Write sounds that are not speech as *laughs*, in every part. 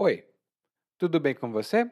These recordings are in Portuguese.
Oi, tudo bem com você?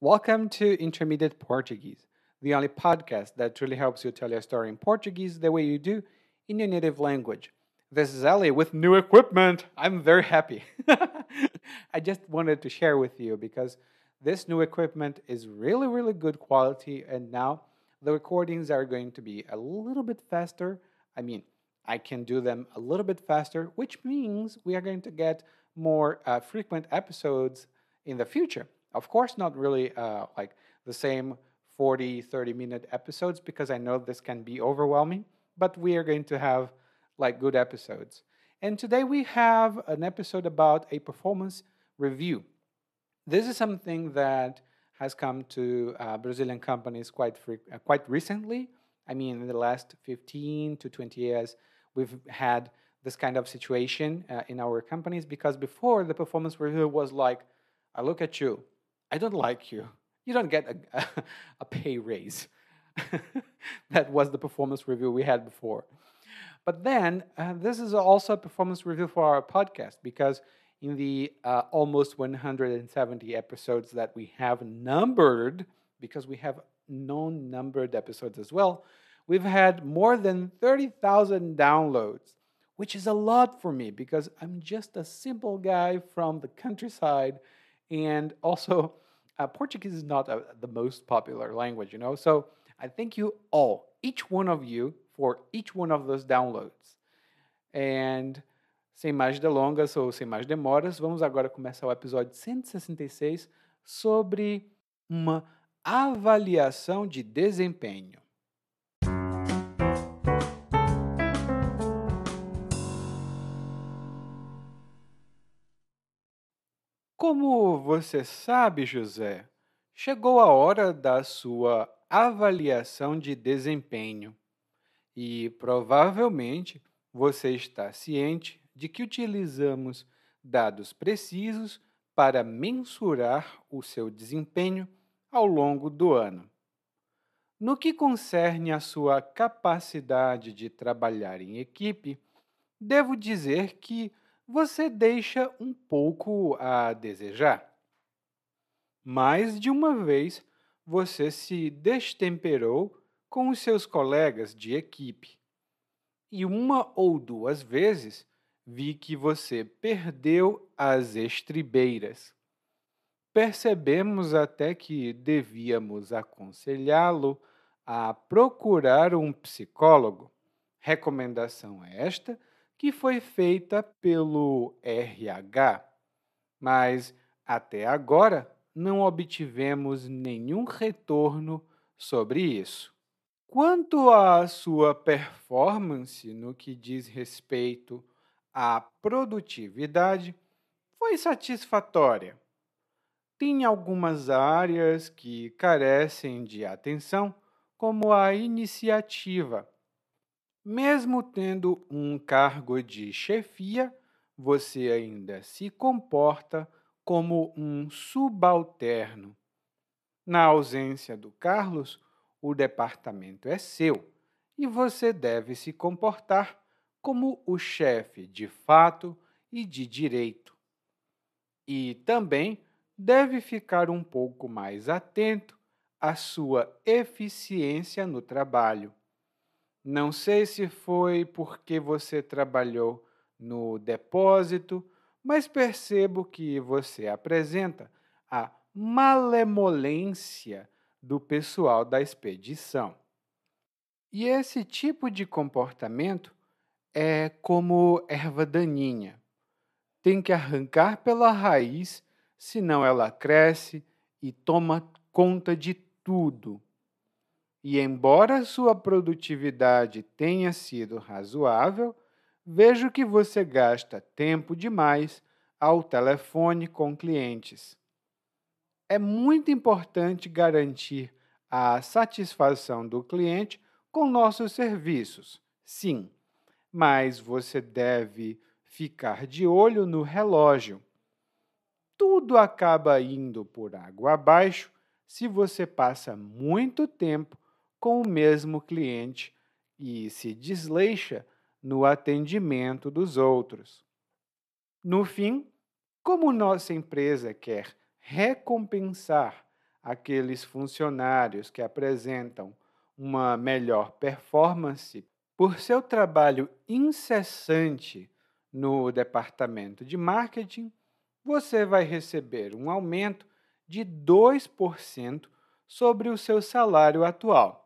Welcome to Intermediate Portuguese, the only podcast that truly helps you tell your story in Portuguese the way you do in your native language. This is Ali with new equipment. I'm very happy. *laughs* I just wanted to share with you because this new equipment is really, really good quality, and now the recordings are going to be a little bit faster. I mean, I can do them a little bit faster, which means we are going to get more uh, frequent episodes in the future. Of course, not really uh, like the same 40, 30 minute episodes because I know this can be overwhelming, but we are going to have like good episodes. And today we have an episode about a performance review. This is something that has come to uh, Brazilian companies quite uh, quite recently. I mean, in the last 15 to 20 years, we've had this kind of situation uh, in our companies because before the performance review was like, I look at you, I don't like you, you don't get a, a, *laughs* a pay raise. *laughs* that was the performance review we had before. But then uh, this is also a performance review for our podcast because in the uh, almost 170 episodes that we have numbered, because we have non numbered episodes as well, we've had more than 30,000 downloads which is a lot for me because I'm just a simple guy from the countryside. And also, uh, Portuguese is not a, the most popular language, you know? So I thank you all, each one of you, for each one of those downloads. And sem mais delongas ou sem mais demoras, vamos agora começar o episódio 166 sobre uma avaliação de desempenho. Como você sabe, José, chegou a hora da sua avaliação de desempenho e provavelmente você está ciente de que utilizamos dados precisos para mensurar o seu desempenho ao longo do ano. No que concerne à sua capacidade de trabalhar em equipe, devo dizer que você deixa um pouco a desejar. Mais de uma vez você se destemperou com os seus colegas de equipe. E uma ou duas vezes vi que você perdeu as estribeiras. Percebemos até que devíamos aconselhá-lo a procurar um psicólogo. Recomendação esta que foi feita pelo RH, mas até agora não obtivemos nenhum retorno sobre isso. Quanto à sua performance no que diz respeito à produtividade, foi satisfatória. Tem algumas áreas que carecem de atenção, como a iniciativa mesmo tendo um cargo de chefia, você ainda se comporta como um subalterno. Na ausência do Carlos, o departamento é seu e você deve se comportar como o chefe de fato e de direito. E também deve ficar um pouco mais atento à sua eficiência no trabalho. Não sei se foi porque você trabalhou no depósito, mas percebo que você apresenta a malemolência do pessoal da expedição. E esse tipo de comportamento é como erva daninha. Tem que arrancar pela raiz, senão ela cresce e toma conta de tudo. E embora sua produtividade tenha sido razoável, vejo que você gasta tempo demais ao telefone com clientes. É muito importante garantir a satisfação do cliente com nossos serviços, sim, mas você deve ficar de olho no relógio. Tudo acaba indo por água abaixo se você passa muito tempo com o mesmo cliente e se desleixa no atendimento dos outros. No fim, Como nossa empresa quer recompensar aqueles funcionários que apresentam uma melhor performance por seu trabalho incessante no departamento de marketing, você vai receber um aumento de 2% sobre o seu salário atual.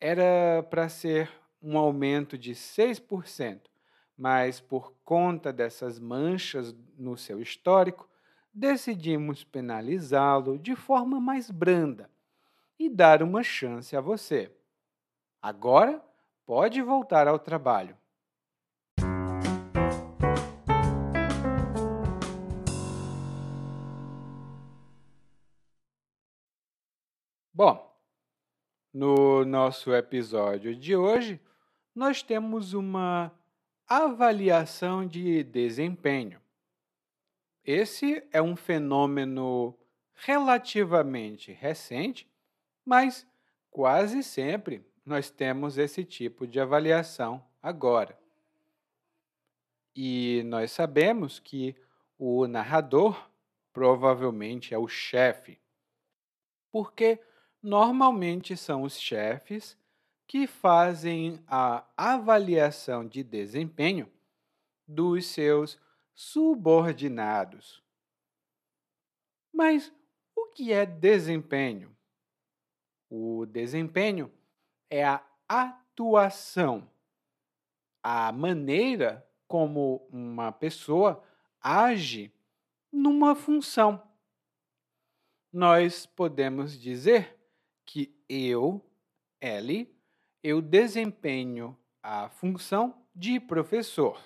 Era para ser um aumento de 6%, mas por conta dessas manchas no seu histórico, decidimos penalizá-lo de forma mais branda e dar uma chance a você. Agora pode voltar ao trabalho. Bom, no nosso episódio de hoje, nós temos uma avaliação de desempenho. Esse é um fenômeno relativamente recente, mas quase sempre nós temos esse tipo de avaliação agora. E nós sabemos que o narrador provavelmente é o chefe, porque normalmente são os chefes que fazem a avaliação de desempenho dos seus subordinados. Mas o que é desempenho? O desempenho é a atuação, a maneira como uma pessoa age numa função. Nós podemos dizer que eu, Ellie, eu desempenho a função de professor.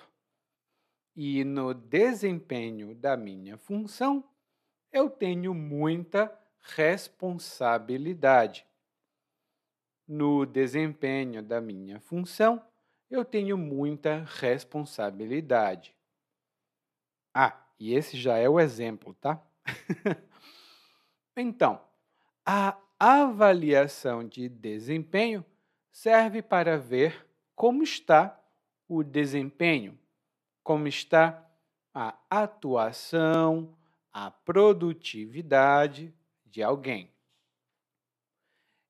E no desempenho da minha função, eu tenho muita responsabilidade. No desempenho da minha função, eu tenho muita responsabilidade. Ah, e esse já é o exemplo, tá? *laughs* então, a avaliação de desempenho serve para ver como está o desempenho, como está a atuação, a produtividade de alguém.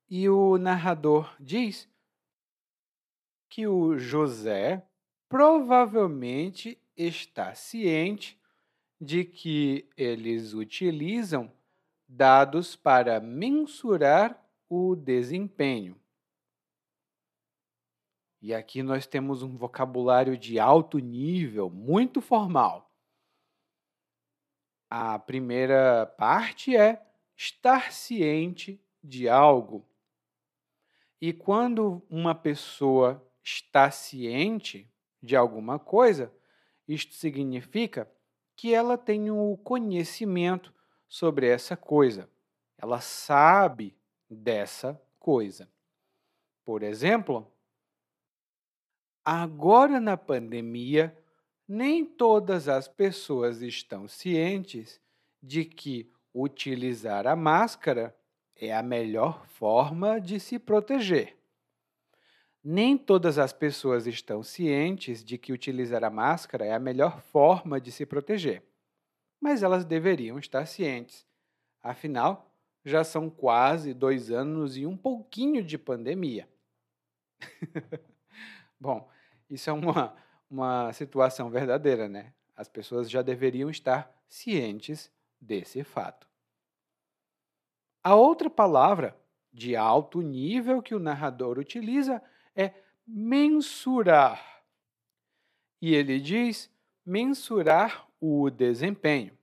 E o narrador diz que o José provavelmente está ciente de que eles utilizam dados para mensurar o desempenho. E aqui nós temos um vocabulário de alto nível, muito formal. A primeira parte é estar ciente de algo. E quando uma pessoa está ciente de alguma coisa, isto significa que ela tem o conhecimento sobre essa coisa. Ela sabe dessa coisa. Por exemplo, Agora, na pandemia, nem todas as pessoas estão cientes de que utilizar a máscara é a melhor forma de se proteger. Nem todas as pessoas estão cientes de que utilizar a máscara é a melhor forma de se proteger. Mas elas deveriam estar cientes. Afinal, já são quase dois anos e um pouquinho de pandemia. *laughs* Bom, isso é uma, uma situação verdadeira, né? As pessoas já deveriam estar cientes desse fato. A outra palavra de alto nível que o narrador utiliza é mensurar. E ele diz mensurar o desempenho.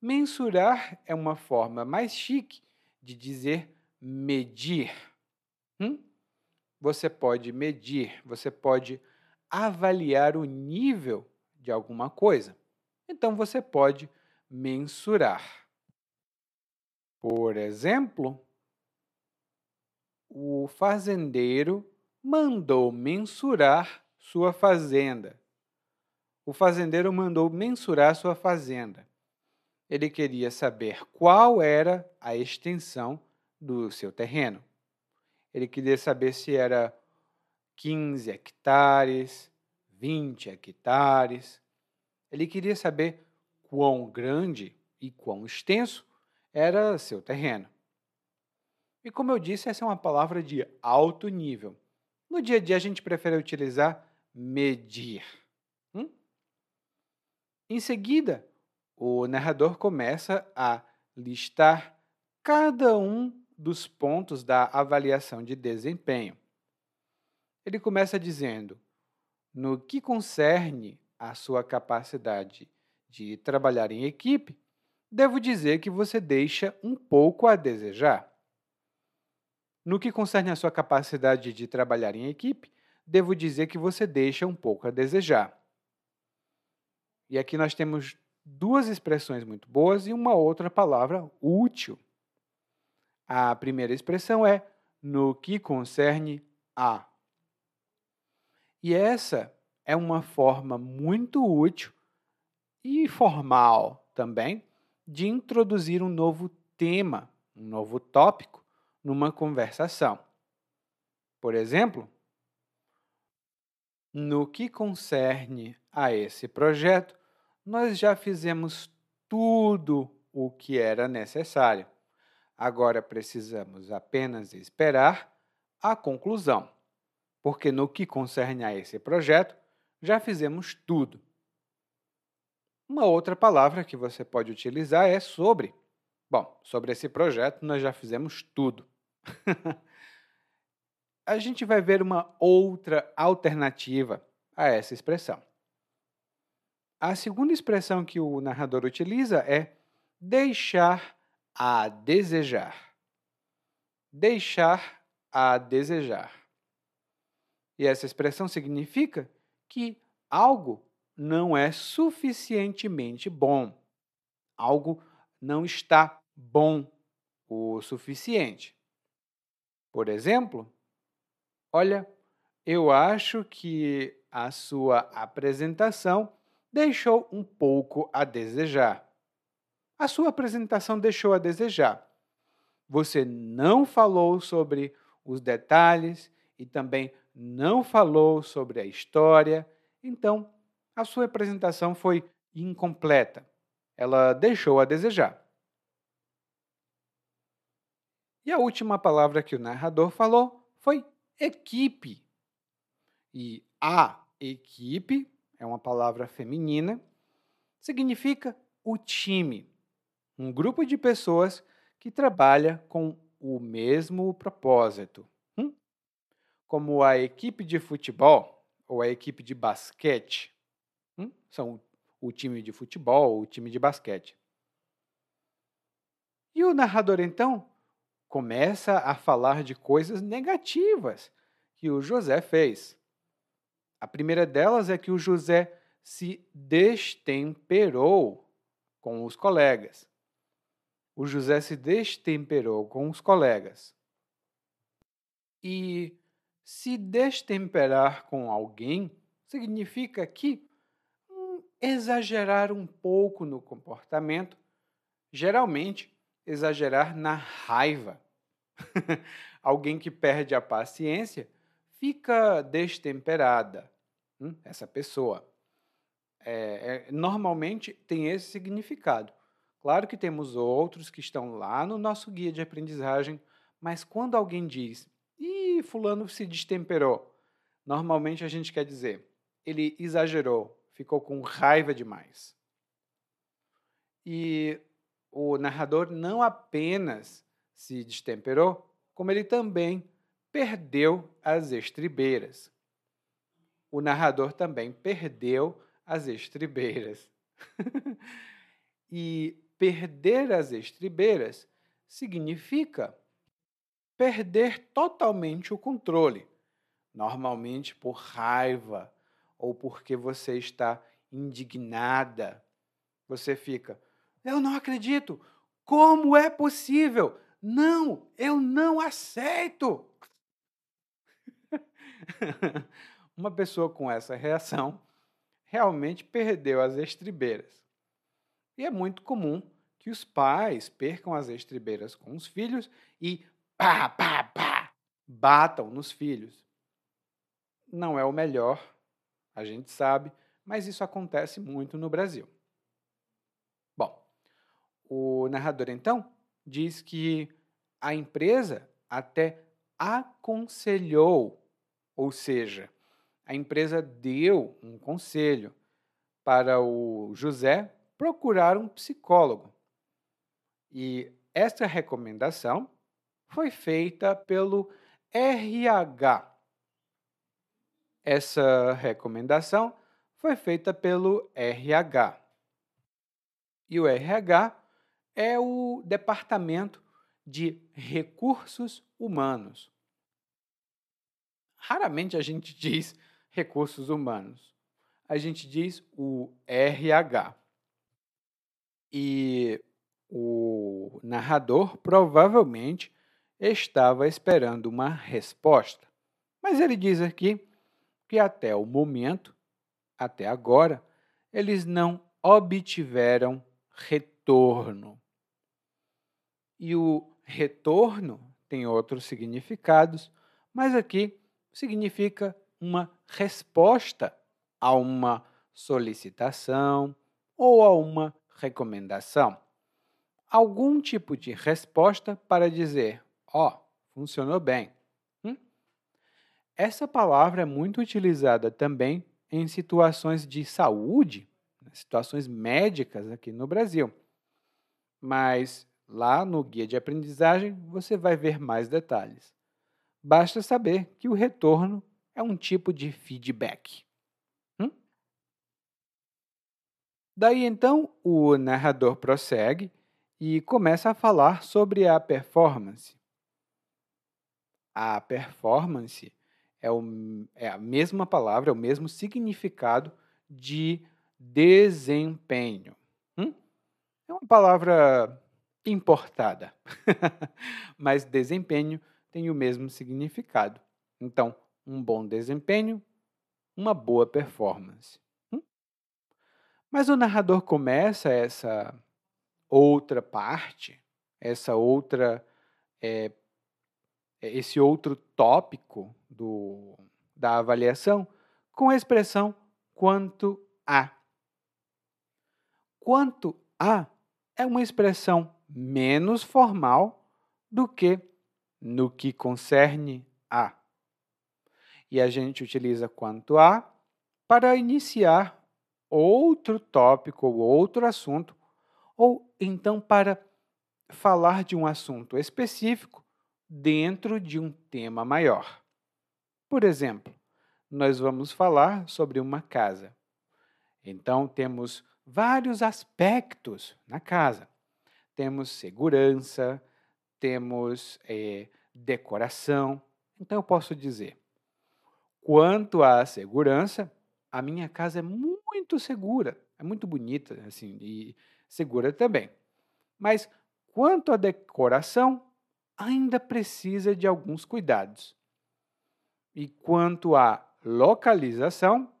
Mensurar é uma forma mais chique de dizer medir. Hum? você pode medir, você pode avaliar o nível de alguma coisa. Então você pode mensurar. Por exemplo, o fazendeiro mandou mensurar sua fazenda. O fazendeiro mandou mensurar sua fazenda. Ele queria saber qual era a extensão do seu terreno. Ele queria saber se era 15 hectares, 20 hectares. Ele queria saber quão grande e quão extenso era seu terreno. E como eu disse, essa é uma palavra de alto nível. No dia a dia, a gente prefere utilizar medir. Em seguida, o narrador começa a listar cada um dos pontos da avaliação de desempenho. Ele começa dizendo: no que concerne a sua capacidade de trabalhar em equipe, devo dizer que você deixa um pouco a desejar. No que concerne a sua capacidade de trabalhar em equipe, devo dizer que você deixa um pouco a desejar. E aqui nós temos duas expressões muito boas e uma outra palavra útil. A primeira expressão é no que concerne a. E essa é uma forma muito útil e formal também de introduzir um novo tema, um novo tópico numa conversação. Por exemplo, no que concerne a esse projeto, nós já fizemos tudo o que era necessário. Agora precisamos apenas esperar a conclusão, porque no que concerne a esse projeto, já fizemos tudo. Uma outra palavra que você pode utilizar é sobre. Bom, sobre esse projeto nós já fizemos tudo. *laughs* a gente vai ver uma outra alternativa a essa expressão. A segunda expressão que o narrador utiliza é deixar a desejar. Deixar a desejar. E essa expressão significa que algo não é suficientemente bom. Algo não está bom o suficiente. Por exemplo, olha, eu acho que a sua apresentação deixou um pouco a desejar a sua apresentação deixou a desejar. Você não falou sobre os detalhes e também não falou sobre a história, então a sua apresentação foi incompleta. Ela deixou a desejar. E a última palavra que o narrador falou foi equipe. E a equipe é uma palavra feminina, significa o time um grupo de pessoas que trabalha com o mesmo propósito. Hum? Como a equipe de futebol ou a equipe de basquete. Hum? São o time de futebol ou o time de basquete. E o narrador, então, começa a falar de coisas negativas que o José fez. A primeira delas é que o José se destemperou com os colegas o José se destemperou com os colegas. E se destemperar com alguém significa que hum, exagerar um pouco no comportamento, geralmente exagerar na raiva. *laughs* alguém que perde a paciência fica destemperada. Hum, essa pessoa. É, é, normalmente tem esse significado. Claro que temos outros que estão lá no nosso guia de aprendizagem, mas quando alguém diz, ih, fulano se destemperou, normalmente a gente quer dizer, ele exagerou, ficou com raiva demais. E o narrador não apenas se destemperou, como ele também perdeu as estribeiras. O narrador também perdeu as estribeiras. *laughs* e perder as estribeiras significa perder totalmente o controle, normalmente por raiva ou porque você está indignada. Você fica, eu não acredito, como é possível? Não, eu não aceito. *laughs* Uma pessoa com essa reação realmente perdeu as estribeiras. E é muito comum que os pais percam as estribeiras com os filhos e pá, pá, pá, batam nos filhos. Não é o melhor, a gente sabe, mas isso acontece muito no Brasil. O narrador, então, diz que a empresa até aconselhou, ou seja, a empresa deu um conselho para o José procurar um psicólogo. E esta recomendação foi feita pelo RH. Essa recomendação foi feita pelo RH. E o RH é o Departamento de Recursos Humanos. Raramente a gente diz recursos humanos. A gente diz o RH. E o narrador provavelmente estava esperando uma resposta. Mas ele diz aqui que até o momento, até agora, eles não obtiveram retorno. E o retorno tem outros significados, mas aqui significa uma resposta a uma solicitação ou a uma recomendação. Algum tipo de resposta para dizer: ó, oh, funcionou bem. Hum? Essa palavra é muito utilizada também em situações de saúde, situações médicas aqui no Brasil. Mas lá no guia de aprendizagem você vai ver mais detalhes. Basta saber que o retorno é um tipo de feedback. Hum? Daí então o narrador prossegue e começa a falar sobre a performance. A performance é, o, é a mesma palavra, é o mesmo significado de desempenho. Hum? É uma palavra importada, *laughs* mas desempenho tem o mesmo significado. Então, um bom desempenho, uma boa performance. Hum? Mas o narrador começa essa outra parte, essa outra, é, esse outro tópico do, da avaliação com a expressão quanto a. Quanto a é uma expressão menos formal do que no que concerne a e a gente utiliza quanto a para iniciar outro tópico ou outro assunto, ou então para falar de um assunto específico dentro de um tema maior. Por exemplo, nós vamos falar sobre uma casa. Então, temos vários aspectos na casa. Temos segurança, temos é, decoração. Então, eu posso dizer: Quanto à segurança, a minha casa é muito segura, é muito bonita, assim, e segura também. Mas quanto à decoração, ainda precisa de alguns cuidados. E quanto à localização,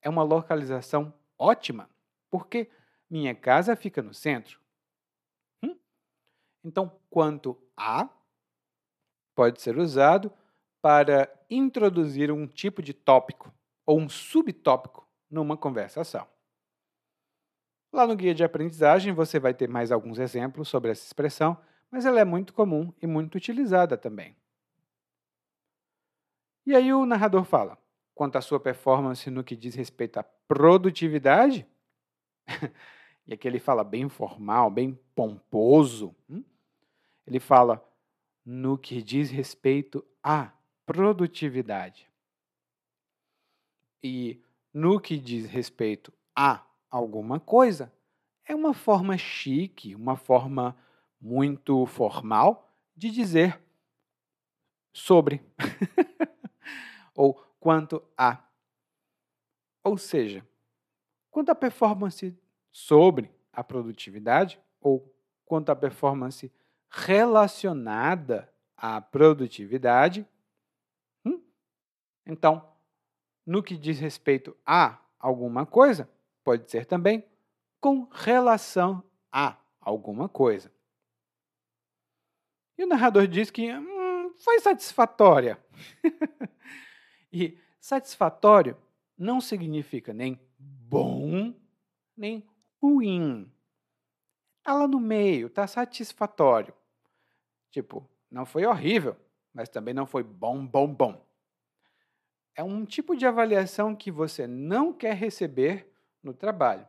é uma localização ótima, porque minha casa fica no centro. Hum? Então, quanto a pode ser usado para introduzir um tipo de tópico ou um subtópico numa conversação. Lá no guia de aprendizagem você vai ter mais alguns exemplos sobre essa expressão, mas ela é muito comum e muito utilizada também. E aí o narrador fala: quanto à sua performance no que diz respeito à produtividade, *laughs* e aqui ele fala bem formal, bem pomposo, hum? Ele fala no que diz respeito a produtividade. E no que diz respeito a alguma coisa, é uma forma chique, uma forma muito formal de dizer sobre *laughs* ou quanto a. Ou seja, quanto à performance sobre a produtividade ou quanto à performance relacionada à produtividade, então, no que diz respeito a alguma coisa, pode ser também com relação a alguma coisa. E o narrador diz que hum, foi satisfatória. *laughs* e satisfatório não significa nem bom, nem ruim. Tá lá no meio, tá satisfatório. Tipo, não foi horrível, mas também não foi bom, bom, bom. É um tipo de avaliação que você não quer receber no trabalho.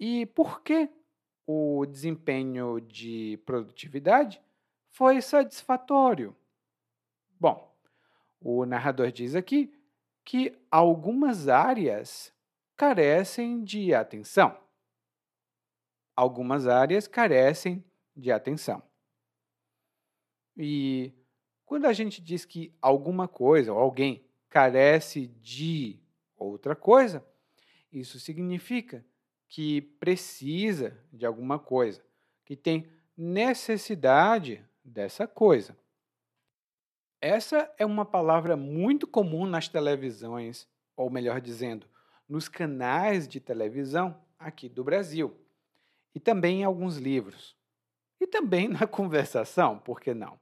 E por que o desempenho de produtividade foi satisfatório? Bom, o narrador diz aqui que algumas áreas carecem de atenção. Algumas áreas carecem de atenção. E quando a gente diz que alguma coisa ou alguém carece de outra coisa, isso significa que precisa de alguma coisa, que tem necessidade dessa coisa. Essa é uma palavra muito comum nas televisões, ou melhor dizendo, nos canais de televisão aqui do Brasil, e também em alguns livros, e também na *laughs* conversação, por que não?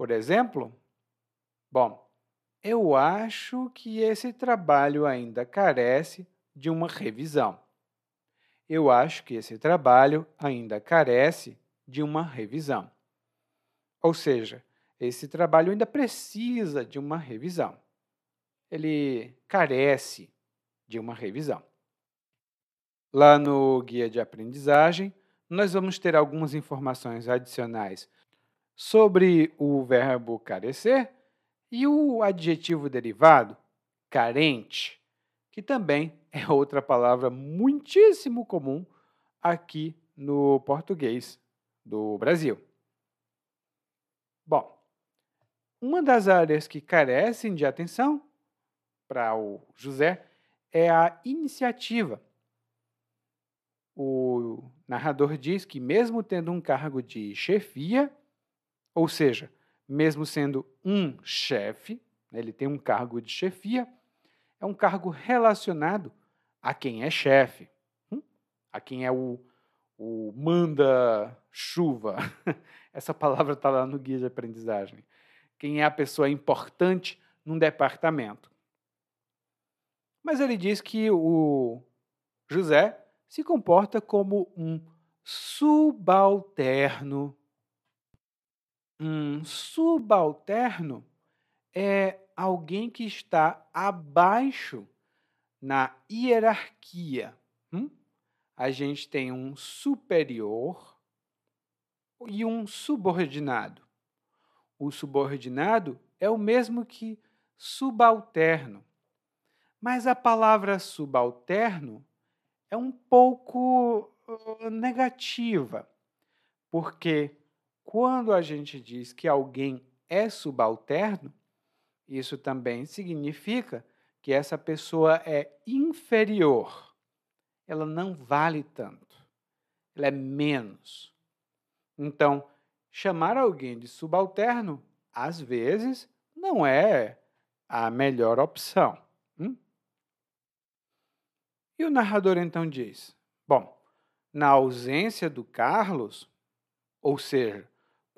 Por exemplo, bom, eu acho que esse trabalho ainda carece de uma revisão. Eu acho que esse trabalho ainda carece de uma revisão. Ou seja, esse trabalho ainda precisa de uma revisão. Ele carece de uma revisão. Lá no guia de aprendizagem, nós vamos ter algumas informações adicionais sobre o verbo carecer e o adjetivo derivado carente, que também *laughs* é outra palavra muitíssimo comum aqui no português do Brasil. Bom, uma das áreas que carecem de atenção para o José é a iniciativa. O narrador diz que, mesmo tendo um cargo de chefia, ou seja, mesmo sendo um chefe, né, ele tem um cargo de chefia, é um cargo relacionado a quem é chefe, hum? a quem é o, o manda-chuva. *laughs* Essa palavra está lá no guia de aprendizagem. Quem é a pessoa importante num departamento. Mas ele diz que o José se comporta como um subalterno um subalterno é alguém que está abaixo na hierarquia. Hum? A gente tem um superior e um subordinado. O subordinado é o mesmo que subalterno. Mas a palavra subalterno é um pouco uh, negativa, porque quando a gente diz que alguém é subalterno, isso também significa que essa pessoa é inferior. Ela não vale tanto. Ela é menos. Então, chamar alguém de subalterno, às vezes, não é a melhor opção. Hum? E o narrador então diz: Bom, na ausência do Carlos, ou seja,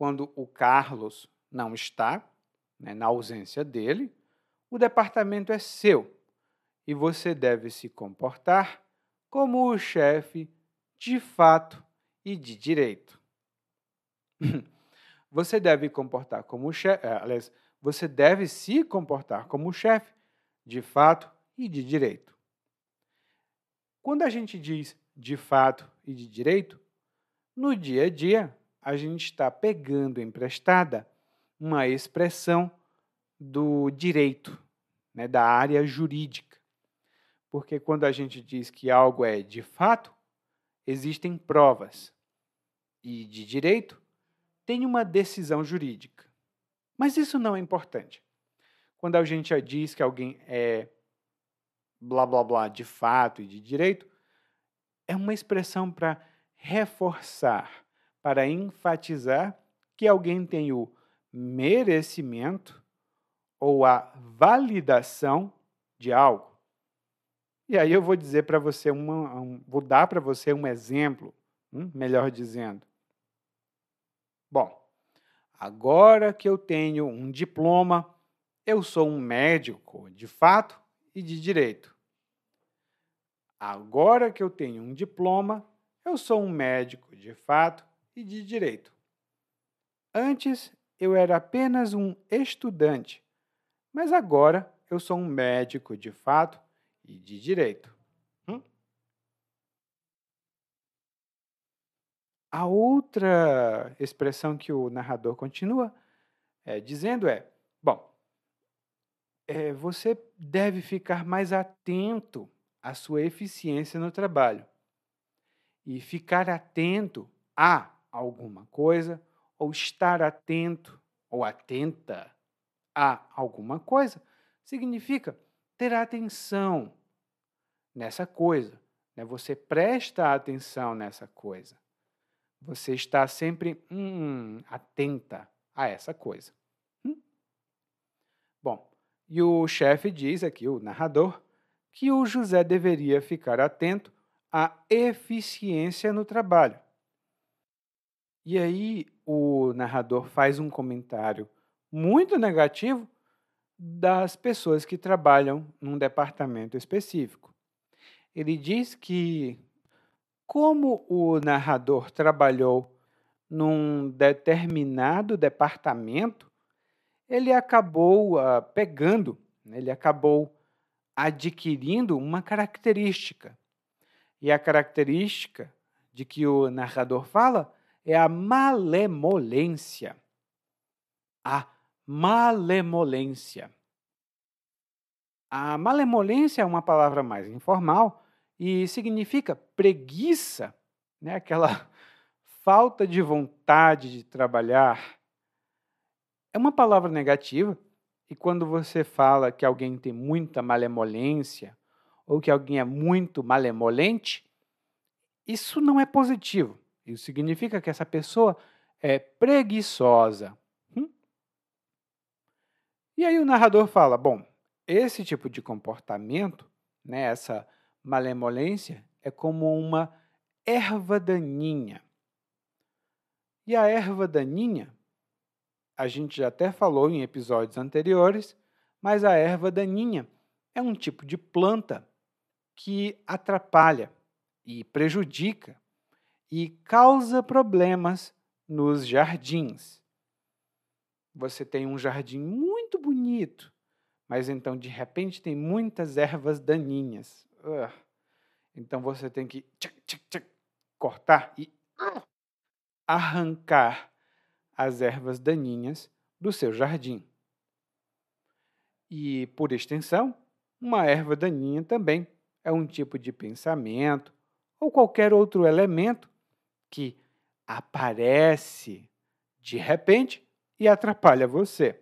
quando o Carlos não está, né, na ausência dele, o departamento é seu e você deve se comportar como o chefe de fato e de direito. *clears throat* você deve comportar como chefe, eh, aliás, você deve se comportar como chefe de fato e de direito. Quando a gente diz de fato e de direito, no dia a dia a gente está pegando emprestada uma expressão do direito, né, da área jurídica. Porque quando a gente diz que algo é de fato, existem provas. E de direito, tem uma decisão jurídica. Mas isso não é importante. Quando a gente diz que alguém é blá blá blá de fato e de direito, é uma expressão para reforçar para enfatizar que alguém tem o merecimento ou a validação de algo. E aí eu vou dizer para você uma, um, vou dar para você um exemplo, hum, melhor dizendo. Bom, agora que eu tenho um diploma, eu sou um médico de fato e de direito. Agora que eu tenho um diploma, eu sou um médico de fato e de direito. Antes eu era apenas um estudante, mas agora eu sou um médico de fato e de direito. Hum? A outra expressão que o narrador continua é, dizendo é: bom, é, você deve ficar mais atento à sua eficiência no trabalho e ficar atento a alguma coisa ou estar atento ou atenta a alguma coisa significa ter atenção nessa coisa. Né? Você presta atenção nessa coisa. Você está sempre hum, atenta a essa coisa. Hum? Bom, e o chefe diz aqui, o narrador, que o José deveria ficar atento à eficiência no trabalho. E aí o narrador faz um comentário muito negativo das pessoas que trabalham num departamento específico. Ele diz que, como o narrador trabalhou num determinado departamento, ele acabou uh, pegando, né, ele acabou adquirindo uma característica. E a característica de que o narrador fala é a malemolência. A malemolência. A malemolência é uma palavra mais informal e significa preguiça, né? aquela *laughs* falta de vontade de trabalhar. É uma palavra negativa e quando você fala que alguém tem muita malemolência ou que alguém é muito malemolente, isso não é positivo. Isso significa que essa pessoa é preguiçosa. Hum? E aí o narrador fala: bom, esse tipo de comportamento, né, essa malemolência, é como uma erva daninha. E a erva daninha, a gente já até falou em episódios anteriores, mas a erva daninha é um tipo de planta que atrapalha e prejudica e causa problemas nos jardins. Você tem um jardim muito bonito, mas então de repente tem muitas ervas daninhas. Então você tem que cortar e uh, arrancar as ervas daninhas do seu jardim. E, por extensão, uma erva daninha também é um tipo de pensamento ou qualquer outro elemento que aparece de repente e atrapalha você.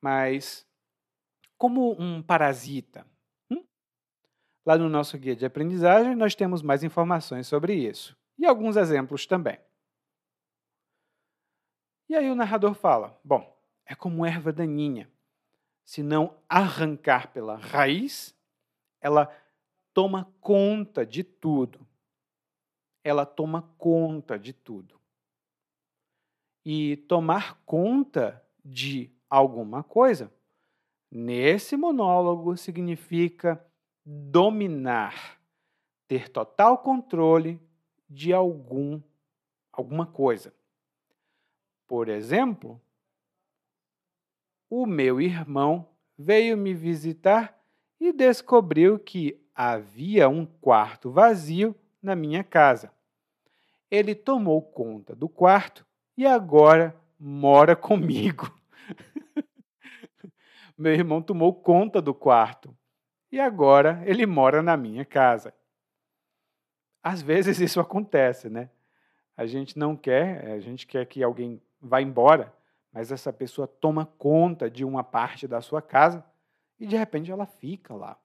Mas, como um parasita, hum? lá no nosso guia de aprendizagem nós temos mais informações sobre isso e alguns exemplos também. E aí o narrador fala: bom, é como erva daninha. Se não arrancar pela raiz, ela toma conta de tudo ela toma conta de tudo. E tomar conta de alguma coisa, nesse monólogo, significa dominar, ter total controle de algum alguma coisa. Por exemplo, o meu irmão veio me visitar e descobriu que havia um quarto vazio na minha casa. Ele tomou conta do quarto e agora mora *laughs* comigo. Meu irmão tomou conta do quarto e agora ele mora na minha casa. Às vezes isso acontece, né? A gente não quer, a gente quer que alguém vá embora, mas essa pessoa toma conta de uma parte da sua casa e de repente ela fica lá.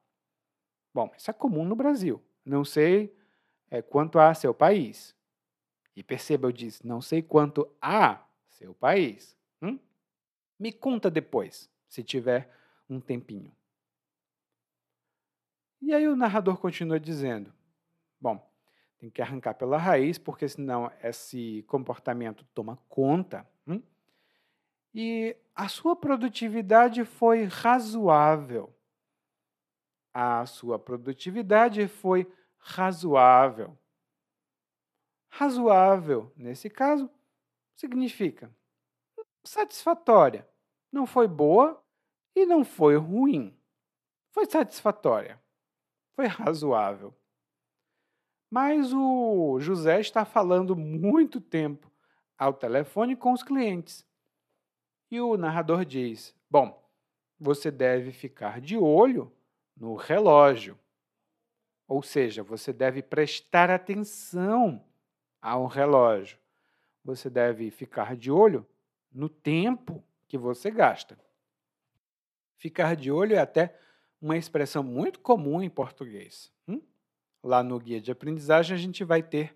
Bom, isso é comum no Brasil. Não sei é, quanto a seu país. E perceba, eu disse, não sei quanto a seu país. Hum? Me conta depois, se tiver um tempinho. E aí o narrador continua dizendo: Bom, tem que arrancar pela raiz, porque senão esse comportamento toma conta. Hum? E a sua produtividade foi razoável. A sua produtividade foi razoável. Razoável, nesse caso, significa satisfatória. Não foi boa e não foi ruim. Foi satisfatória. Foi razoável. Mas o José está falando muito tempo ao telefone com os clientes. E o narrador diz: Bom, você deve ficar de olho no relógio. Ou seja, você deve prestar atenção ao relógio. Você deve ficar de olho no tempo que você gasta. Ficar de olho é até uma expressão muito comum em português. Hum? Lá no guia de aprendizagem a gente vai ter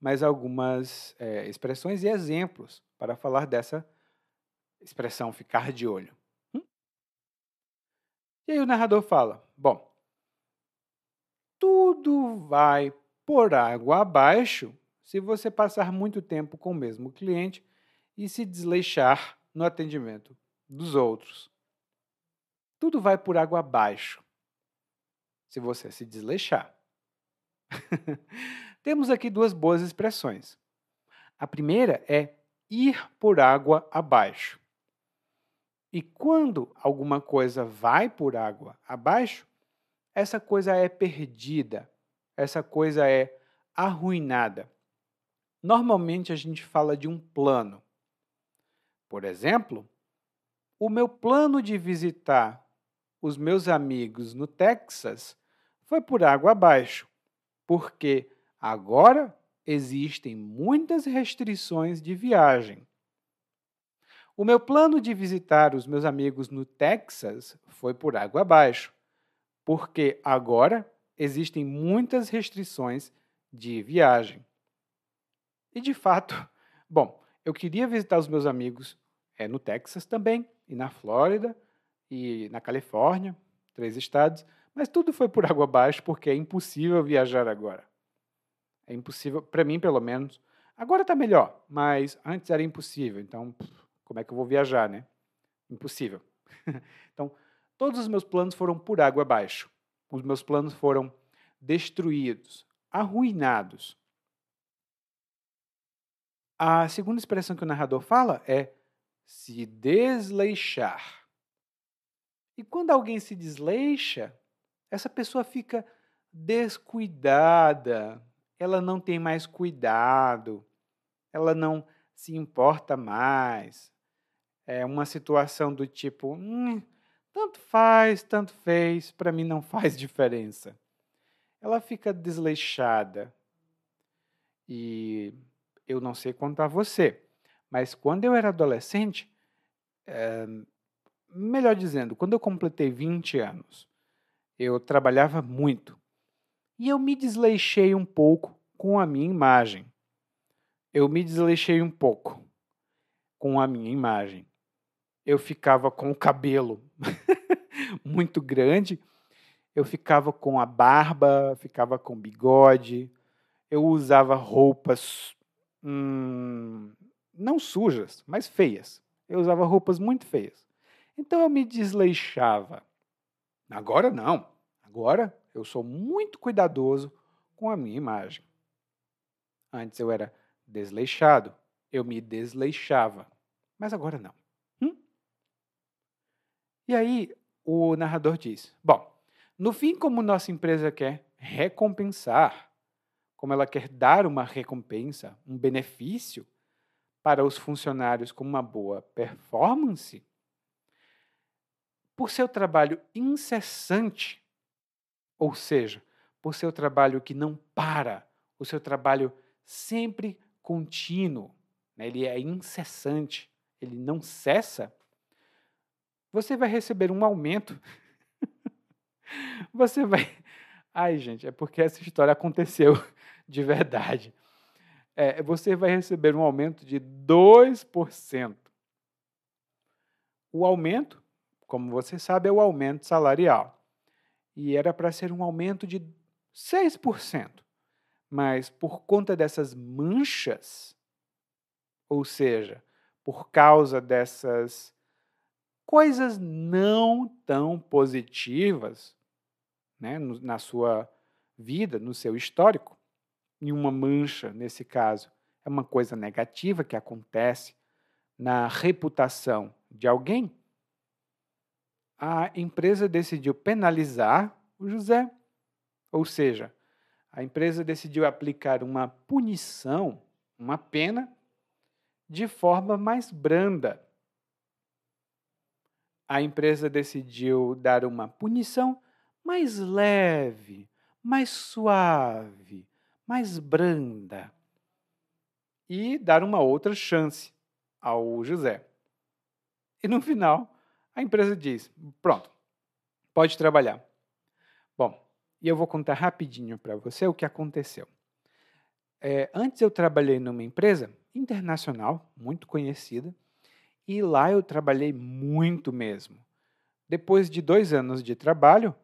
mais algumas é, expressões e exemplos para falar dessa expressão ficar de olho. Hum? E aí o narrador fala: Bom, tudo vai por água abaixo se você passar muito tempo com o mesmo cliente e se desleixar no atendimento dos outros. Tudo vai por água abaixo se você se desleixar. *laughs* Temos aqui duas boas expressões. A primeira é ir por água abaixo. E quando alguma coisa vai por água abaixo, essa coisa é perdida, essa coisa é arruinada. Normalmente a gente fala de um plano. Por exemplo, o meu plano de visitar os meus amigos no Texas foi por água abaixo, porque agora existem muitas restrições de viagem. O meu plano de visitar os meus amigos no Texas foi por água abaixo, porque agora existem muitas restrições de viagem. E de fato, *laughs* bom, eu queria visitar os meus amigos é, no Texas também, e na Flórida, e na Califórnia, três estados, mas tudo foi por água abaixo porque é impossível viajar agora. É impossível, para mim pelo menos. Agora está melhor, mas antes era impossível, então como é que eu vou viajar, né? Impossível. *laughs* então, todos os meus planos foram por água abaixo. Os meus planos foram destruídos, arruinados. A segunda expressão que o narrador fala é se desleixar. E quando alguém se desleixa, essa pessoa fica descuidada, ela não tem mais cuidado, ela não se importa mais, é uma situação do tipo, hum, tanto faz, tanto fez, para mim não *laughs* faz diferença. Ela fica desleixada. E eu não sei a você, mas quando eu era adolescente, é, melhor dizendo, quando eu completei 20 anos, eu trabalhava muito. E eu me desleixei um pouco com a minha imagem. Eu me desleixei um pouco com a minha imagem eu ficava com o cabelo *laughs* muito grande, eu ficava com a barba, ficava com bigode, eu usava roupas hum, não sujas, mas feias. Eu usava roupas muito feias. Então eu me desleixava. Agora não. Agora eu sou muito cuidadoso com a minha imagem. Antes eu era desleixado, eu me desleixava, mas agora não. E aí o narrador diz: Bom, no fim, como nossa empresa quer recompensar, como ela quer dar uma recompensa, um benefício para os funcionários com uma boa performance, por seu trabalho incessante, ou seja, por seu trabalho que não para, o seu trabalho sempre contínuo, né? ele é incessante, ele não cessa, você vai receber um aumento. *laughs* você vai. *laughs* Ai, gente, é porque essa história aconteceu *laughs* de verdade. É, você vai receber um aumento de 2%. O aumento, como você sabe, é o aumento salarial. E era para ser um aumento de 6%. Mas por conta dessas manchas, ou seja, por causa dessas coisas não tão positivas né, na sua vida, no seu histórico, e uma mancha, nesse caso, é uma coisa negativa que acontece na reputação de alguém, a empresa decidiu penalizar o José. Ou seja, a empresa decidiu aplicar uma punição, uma pena, de forma mais branda. A empresa decidiu dar uma punição mais leve, mais suave, mais branda e dar uma outra chance ao José. E no final, a empresa diz: pronto, pode trabalhar. Bom, e eu vou contar rapidinho para você o que aconteceu. É, antes eu trabalhei numa empresa internacional, muito conhecida, e lá eu trabalhei muito mesmo. Depois de dois anos de trabalho,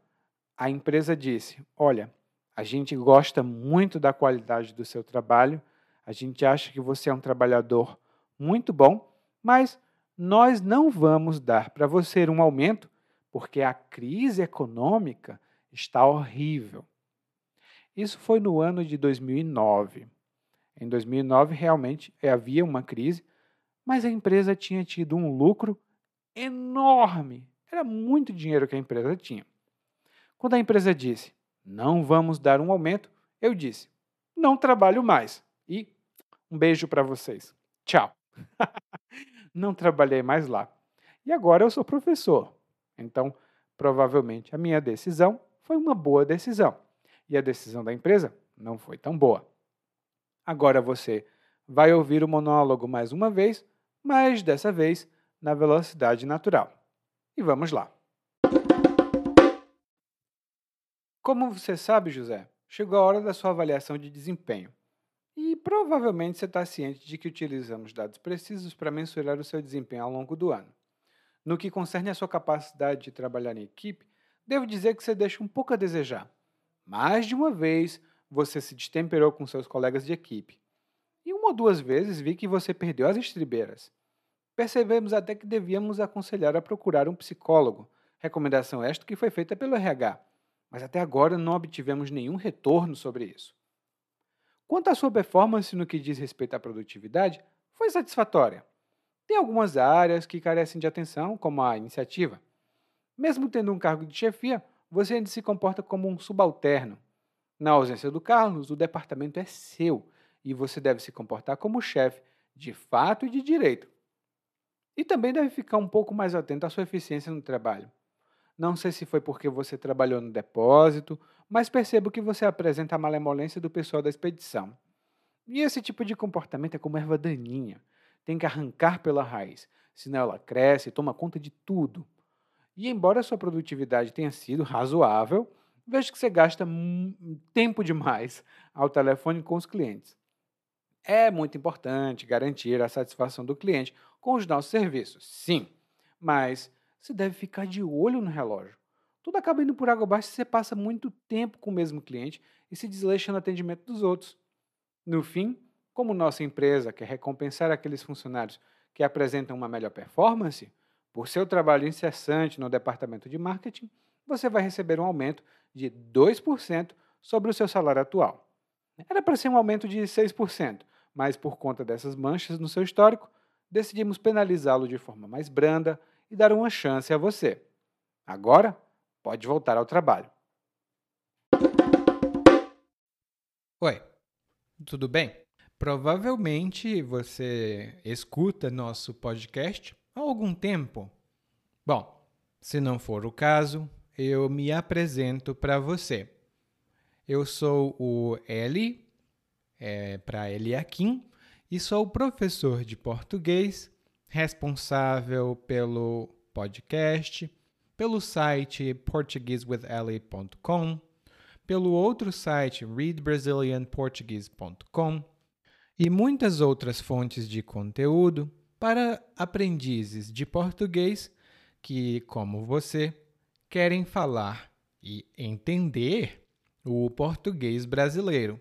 a empresa disse: Olha, a gente gosta muito da qualidade do seu trabalho, a gente acha que você é um trabalhador muito bom, mas nós não vamos dar para você um aumento porque a crise econômica está horrível. Isso foi no ano de 2009. Em 2009, realmente havia uma crise, mas a empresa tinha tido um lucro enorme. Era muito dinheiro que a empresa tinha. Quando a empresa disse, não vamos dar um aumento, eu disse, não trabalho mais. E um beijo para vocês. Tchau. *laughs* não trabalhei mais lá. E agora eu sou professor. Então, provavelmente a minha decisão foi uma boa decisão. E a decisão da empresa não foi tão boa. Agora você vai ouvir o monólogo mais uma vez, mas dessa vez na velocidade natural. E vamos lá. Como você sabe, José, chegou a hora da sua avaliação de desempenho. E provavelmente você está ciente de que utilizamos dados precisos para mensurar o seu desempenho ao longo do ano. No que concerne a sua capacidade de trabalhar em equipe, devo dizer que você deixa um pouco a desejar. Mais de uma vez, você se destemperou com seus colegas de equipe. Uma ou duas vezes vi que você perdeu as estribeiras. Percebemos até que devíamos aconselhar a procurar um psicólogo, recomendação esta que foi feita pelo RH mas até agora não obtivemos nenhum retorno sobre isso. Quanto à sua performance no que diz respeito à produtividade, foi satisfatória. Tem algumas áreas que carecem de atenção, como a iniciativa. Mesmo tendo um cargo de chefia, você ainda se comporta como um subalterno. Na ausência do Carlos, o departamento é seu e você deve se comportar como chefe, de fato e de direito. E também deve ficar um pouco mais atento à sua eficiência no trabalho. Não sei se foi porque você trabalhou no depósito, mas percebo que você apresenta a malemolência do pessoal da expedição. E esse tipo de comportamento é como erva daninha. Tem que arrancar pela raiz, senão ela cresce e toma conta de tudo. E embora sua produtividade tenha sido razoável, vejo que você gasta tempo demais ao telefone com os clientes. É muito importante garantir a satisfação do cliente com os nossos serviços, sim, mas você deve ficar de olho no relógio. Tudo acaba indo por água abaixo se você passa muito tempo com o mesmo cliente e se desleixa no atendimento dos outros. No fim, como nossa empresa quer recompensar aqueles funcionários que apresentam uma melhor performance, por seu trabalho incessante no departamento de marketing, você vai receber um aumento de 2% sobre o seu salário atual. Era para ser um aumento de 6%, mas por conta dessas manchas no seu histórico, decidimos penalizá-lo de forma mais branda e dar uma chance a você. Agora, pode voltar ao trabalho. Oi, tudo bem? Provavelmente você escuta nosso podcast há algum tempo. Bom, se não for o caso, eu me apresento para você. Eu sou o Eli, é, para Eliakim, e sou professor de português responsável pelo podcast, pelo site portuguesewitheli.com, pelo outro site readbrazilianportuguese.com e muitas outras fontes de conteúdo para aprendizes de português que, como você, querem falar e entender o português brasileiro.